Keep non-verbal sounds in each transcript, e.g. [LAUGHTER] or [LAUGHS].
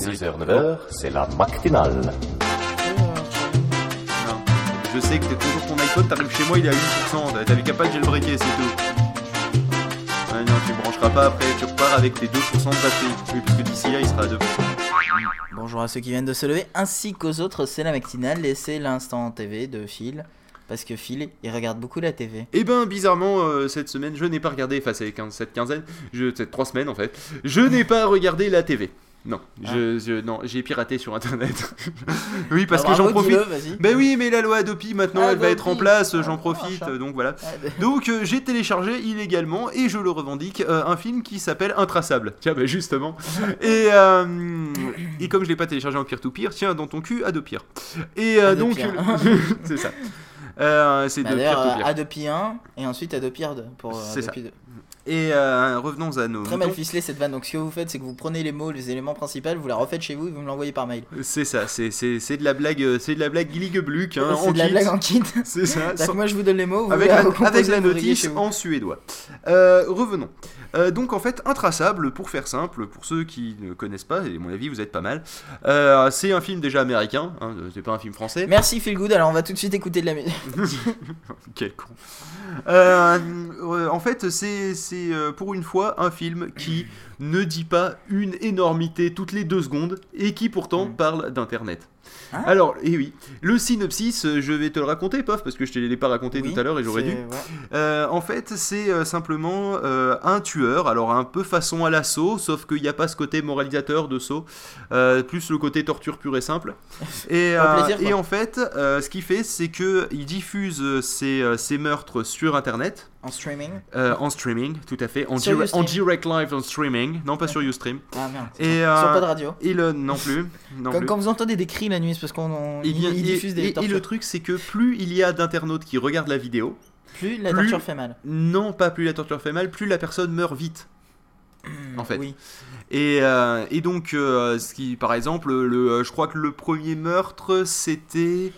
6h, 9h, c'est la matinale. Je sais que t'es toujours ton iPhone, t'arrives chez moi, il est à 8%. T'avais qu'à pas le jailbreaker, c'est tout. Ouais, non, tu brancheras pas après, tu repars avec tes 2% de batterie. Oui, parce que d'ici là, il sera à 2%. Bonjour à ceux qui viennent de se lever, ainsi qu'aux autres, c'est la matinale et c'est l'instant TV de Phil. Parce que Phil, il regarde beaucoup la TV. Eh ben, bizarrement, euh, cette semaine, je n'ai pas regardé, enfin, c'est 15 cette quinzaine, je, c'est 3 semaines en fait, je n'ai pas regardé la TV. Non, je, je- non, j'ai piraté sur internet. [LAUGHS] oui, parce Ah, que j'en profite. Ben oui, mais la loi Adopi maintenant, Ah, elle va être en place, Ah, j'en ah, profite, donc voilà. Ah, Donc euh, j'ai téléchargé illégalement et je le revendique euh, un film qui s'appelle Intraçable. Tiens, bah justement. [LAUGHS] Et, euh, et comme je l'ai pas téléchargé en peer-to-peer, tiens, dans ton cul, Adopire. Et donc, [LAUGHS] c'est ça. C'est bah, de peer-to-peer. Adopi 1 et ensuite Adopi 2 pour C'est Adopi 2. Et euh, revenons à nos Très mal ficelé cette vanne. Donc ce que vous faites, c'est que vous prenez les mots, les éléments principaux, vous la refaites chez vous et vous me l'envoyez par mail. C'est ça, c'est de la blague, euh, c'est de la blague Gilligebluck, hein, c'est de la blague en kit. C'est ça. [LAUGHS] Sans- moi je vous donne les mots, vous avec la avec la notice en suédois. Euh, revenons. Euh, donc en fait, intraçable, pour faire simple, pour ceux qui ne connaissent pas, et à mon avis vous êtes pas mal, euh, c'est un film déjà américain, hein, c'est pas un film français. Merci Phil Good, alors on va tout de suite écouter de la musique. [LAUGHS] Quel con. Euh, euh, en fait, c'est euh, pour une fois un film qui ne dit pas une énormité toutes les deux secondes et qui pourtant Mm. parle d'internet. Ah. Alors, et oui, le synopsis, euh, je vais te le raconter, Pof, parce que je te l'ai pas raconté Oui, tout à l'heure et j'aurais dû. ouais. Euh, en fait, c'est euh, simplement euh, un tueur, alors un peu façon à l'assaut, sauf qu'il n'y a pas ce côté moralisateur de saut, euh, plus le côté torture pure et simple. [LAUGHS] Et, plaisir, en fait, ce qu'il fait, c'est que il diffuse ses, ses meurtres sur Internet, En streaming. en streaming, tout à fait, en, direct live en streaming, non pas sur Ustream. Ah merde. Et, Sur euh, pas de radio. Et le non plus, non Quand, [LAUGHS] plus. quand vous entendez des cris la nuit, c'est parce qu'on on- Eh il, il diffuse des et- et, le truc, c'est que plus il y a d'internautes qui regardent la vidéo, Plus la plus- torture fait mal. non pas plus la torture fait mal, plus la personne meurt vite. En fait. Oui. Et, euh, et donc, euh, ce qui, par exemple, le, je crois que le premier meurtre, c'était.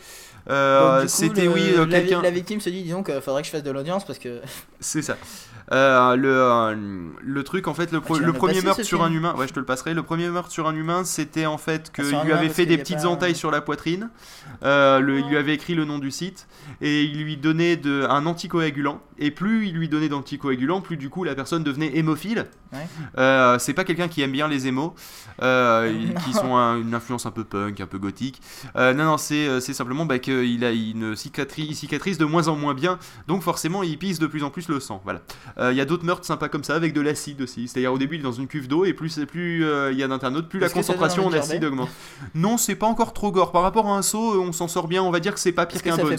euh, c'était, oui, la, la victime se dit, disons qu'il faudrait que je fasse de l'audience parce que. C'est ça. Euh, le, euh, le truc, en fait, le, pro- Ah, le premier meurtre sur film un humain, ouais, je te le passerai. Le premier meurtre sur un humain, c'était en fait Ah, qu'il un lui avait fait des petites pas- entailles sur la poitrine. Euh, le- il lui avait écrit le nom du site et il lui donnait de, un anticoagulant. Et plus il lui donnait d'anticoagulant, plus du coup la personne devenait hémophile. Ouais. C'est pas quelqu'un qui aime bien les émos, ils- [LAUGHS] qui sont un- une influence un peu punk, un peu gothique. Non, non, c'est c'est simplement bah, qu'il a une cicatrise, il cicatrise de moins en moins bien, donc forcément il pisse de plus en plus le sang. Voilà. Euh, Il y a d'autres meurtres sympas comme ça avec de l'acide aussi. C'est-à-dire au début il est dans une cuve d'eau et plus c'est plus euh, il y a d'internautes, plus la concentration en acide augmente. Non, c'est pas encore trop gore. Par rapport à un saut, on s'en sort bien. On va dire que c'est pas pire qu'un Bones.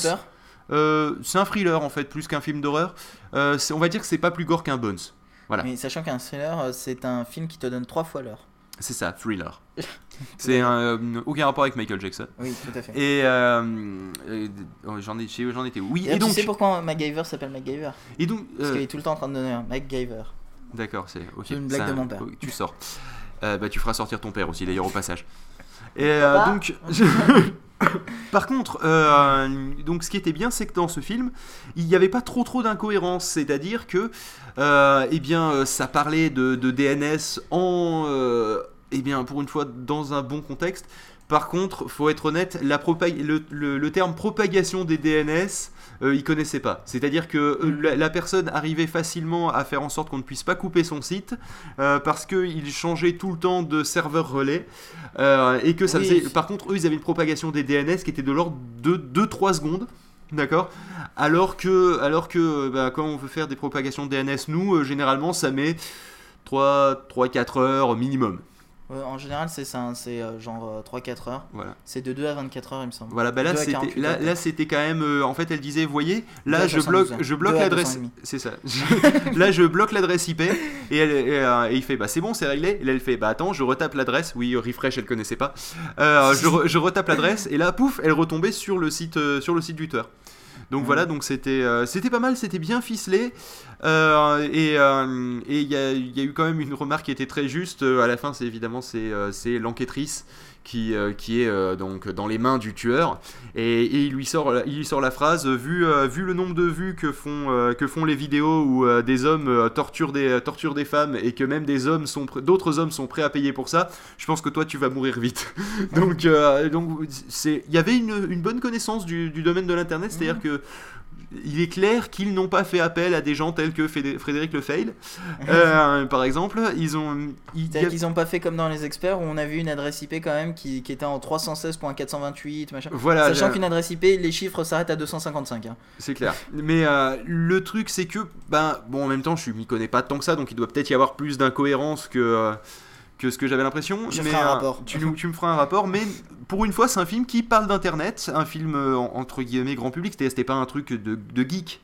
Euh, c'est un thriller en fait, plus qu'un film d'horreur. Euh, on va dire que c'est pas plus gore qu'un Bones. Voilà. Mais sachant qu'un thriller, euh, c'est un film qui te donne trois fois l'heure. C'est ça, thriller. [LAUGHS] c'est un, euh, aucun rapport avec Michael Jackson. Oui, tout à fait. Et euh, oh, j'en ai, j'en étais où? Oui, D'ailleurs, et donc, tu sais pourquoi MacGyver s'appelle MacGyver? Et donc, Parce euh, qu'il est tout le temps en train de donner un MacGyver. d'accord, c'est ok. C'est une blague de mon père. Tu sors. Bah, tu feras sortir ton père aussi d'ailleurs au passage. [LAUGHS] Et euh, donc, [LAUGHS] [COUGHS] par contre, euh, donc ce qui était bien, c'est que dans ce film, il n'y avait pas trop trop d'incohérences. C'est-à-dire que, euh, eh bien, euh, ça parlait de, DNS en, eh bien, pour une fois, dans un bon contexte. Par contre, faut être honnête, la le, le- le terme propagation des DNS, euh, il connaissait pas. C'est-à-dire que euh, la, la personne arrivait facilement à faire en sorte qu'on ne puisse pas couper son site euh, parce qu'il changeait tout le temps de serveur relais euh, et que ça Oui, faisait. c'est- Par contre, eux, ils avaient une propagation des DNS qui était de l'ordre de 2-3 secondes. D'accord? Alors que, alors que bah, quand on veut faire des propagations de DNS, nous, généralement, ça met 3-4 heures minimum. Euh, en général, c'est ça, hein, c'est euh, genre 3-4 heures. Voilà. C'est de 2 à 24 heures, il me semble. Voilà, bah là 2 à c'était 48 là, heures. là c'était quand même euh, en fait elle disait voyez là à je bloque 72 je bloque à l'adresse 200 et demi. c'est ça [LAUGHS] [LAUGHS] là je bloque l'adresse IP et, elle, et, euh, et il fait bah c'est bon c'est réglé et là elle fait bah attends je retape l'adresse oui euh, refresh elle connaissait pas Euh, je, re- je retape l'adresse et là pouf elle retombait sur le site euh, sur le site du tueur Donc Mhm. voilà, donc c'était euh, c'était pas mal, c'était bien ficelé. Euh, et euh, il y, a, il y a eu quand même une remarque qui était très juste. À la fin, c'est évidemment c'est l'enquêtrice qui, euh, qui est euh, donc dans les mains du tueur et, et il lui sort il lui sort la phrase vu euh, vu le nombre de vues que font que font les vidéos où des hommes torturent des torturent des femmes et que même des hommes sont d'autres hommes sont prêts à payer pour ça je pense que toi tu vas mourir vite [LAUGHS] donc donc c'est il y avait une, une bonne connaissance du, du domaine de l'internet c'est à dire que il est clair qu'ils n'ont pas fait appel à des gens tels que Fédé- Frédéric Lefeil, [LAUGHS] euh, par exemple. Ils ont, il y a- C'est-à-dire qu'ils ont pas fait comme dans les experts où on a vu une adresse IP quand même qui, qui était en 316.428 machin. voilà, Sachant qu'une adresse IP, les chiffres s'arrêtent à 255. hein. C'est clair. Mais euh, le truc, c'est que, ben, bon, en même temps, je m'y connais pas tant que ça, donc il doit peut-être y avoir plus d'incohérence que, euh, que ce que j'avais l'impression. Je mais, ferai un rapport. Tu, me feras un rapport, mais pour une fois, c'est un film qui parle d'Internet, un film euh, en- entre guillemets grand public, c'était pas un truc de, de geek.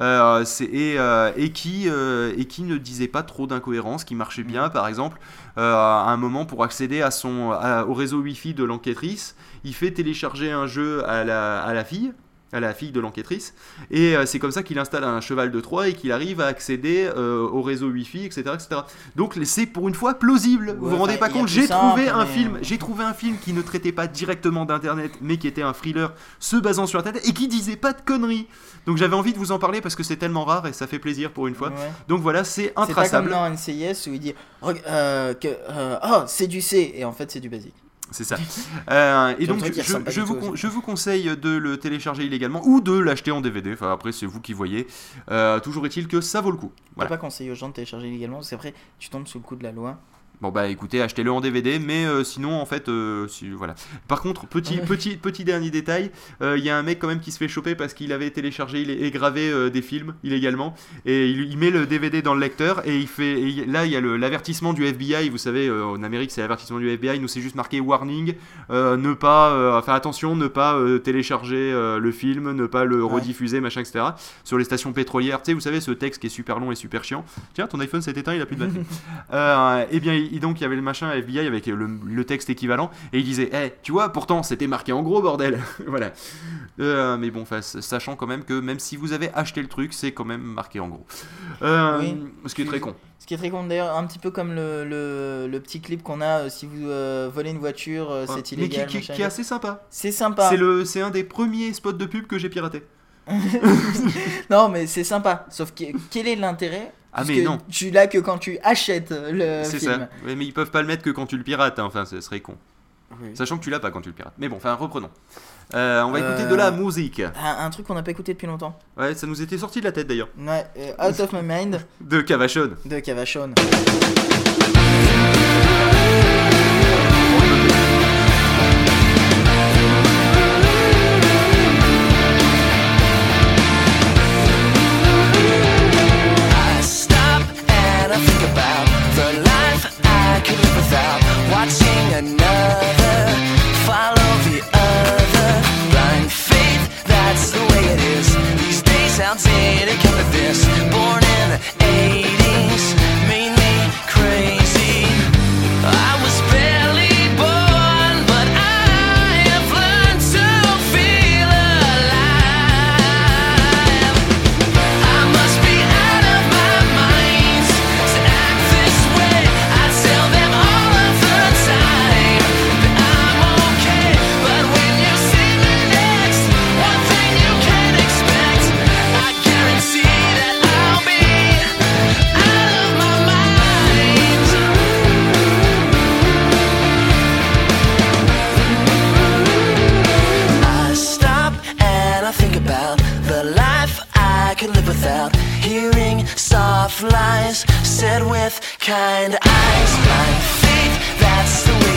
Euh, et, euh, et, qui, euh, et qui ne disait pas trop d'incohérences, qui marchait Mm. bien. Par exemple, à un moment, pour accéder à son, à- au réseau Wi-Fi de l'enquêtrice, il fait télécharger un jeu à la, à la fille, à la fille de l'enquêtrice, et euh, c'est comme ça qu'il installe un cheval de Troie et qu'il arrive à accéder euh, au réseau Wi-Fi, etc., etc. Donc c'est pour une fois plausible. vous vous rendez pas compte J'ai simple, trouvé un mais- film, j'ai trouvé un film qui ne traitait pas directement d'internet, mais qui était un thriller se basant sur internet et qui disait pas de conneries. Donc j'avais envie de vous en parler parce que c'est tellement rare et ça fait plaisir pour une fois. Ouais. Donc voilà, c'est C'est pas comme intraçable. dans NCIS où il dit euh, que oh c'est du C et en fait c'est du basique. C'est ça. [LAUGHS] Euh, et donc, je, je vous, con- je vous conseille de le télécharger illégalement ou de l'acheter en DVD. Enfin, après, c'est vous qui voyez. Euh, toujours est-il que ça vaut le coup. Faut Voilà. pas conseiller aux gens de télécharger illégalement parce qu'après tu tombes sous le coup de la loi. Bon, bah écoutez, achetez-le en DVD, mais euh, sinon, en fait, euh, si- voilà. Par contre, petit, petit, petit dernier détail euh, il y a un mec quand même qui se fait choper parce qu'il avait téléchargé il et gravé des films illégalement. Et il, il met le DVD dans le lecteur et il fait. et là, il y a l'avertissement du FBI. Vous savez, en Amérique, c'est l'avertissement du FBI. Nous, c'est juste marqué warning. ne pas. enfin, attention, ne pas télécharger le film, ne pas le Ouais. rediffuser, machin, etc. Sur les stations pétrolières. Tu sais, vous savez, ce texte qui est super long et super chiant. Tiens, ton iPhone s'est éteint, il a plus de batterie. [LAUGHS] Et bien, il- donc, il y avait le machin FBI avec le, le texte équivalent. Et il disait, eh, tu vois, pourtant, c'était marqué en gros, bordel. [LAUGHS] voilà. Euh, mais bon, sachant quand même que même si vous avez acheté le truc, c'est quand même marqué en gros. Euh, Oui. Ce qui est très con. Ce qui est très con d'ailleurs, un petit peu comme le, le, le petit clip qu'on a euh, si vous euh, volez une voiture, euh, Ouais. c'est mais illégal. qui, qui- machin. qui est assez sympa. C'est sympa. C'est le, c'est un des premiers spots de pub que j'ai piraté. [LAUGHS] Non mais c'est sympa. Sauf que quel est l'intérêt Ah, mais non. Tu l'as que quand tu achètes le C'est ça. Ouais, mais ils peuvent pas le mettre que quand tu le pirates. hein. Enfin, ce serait con. Oui. Sachant que tu l'as pas quand tu le pirates. Mais bon, enfin, reprenons. Euh, on va Euh, écouter de la musique. Un, un truc qu'on n'a pas écouté depuis longtemps. Ouais, ça nous était sorti de la tête d'ailleurs. Ouais, euh, Out of My Mind [LAUGHS] De Cavachon. de Cavachon. without hearing soft lies said with kind eyes. Blind faith, that's the way.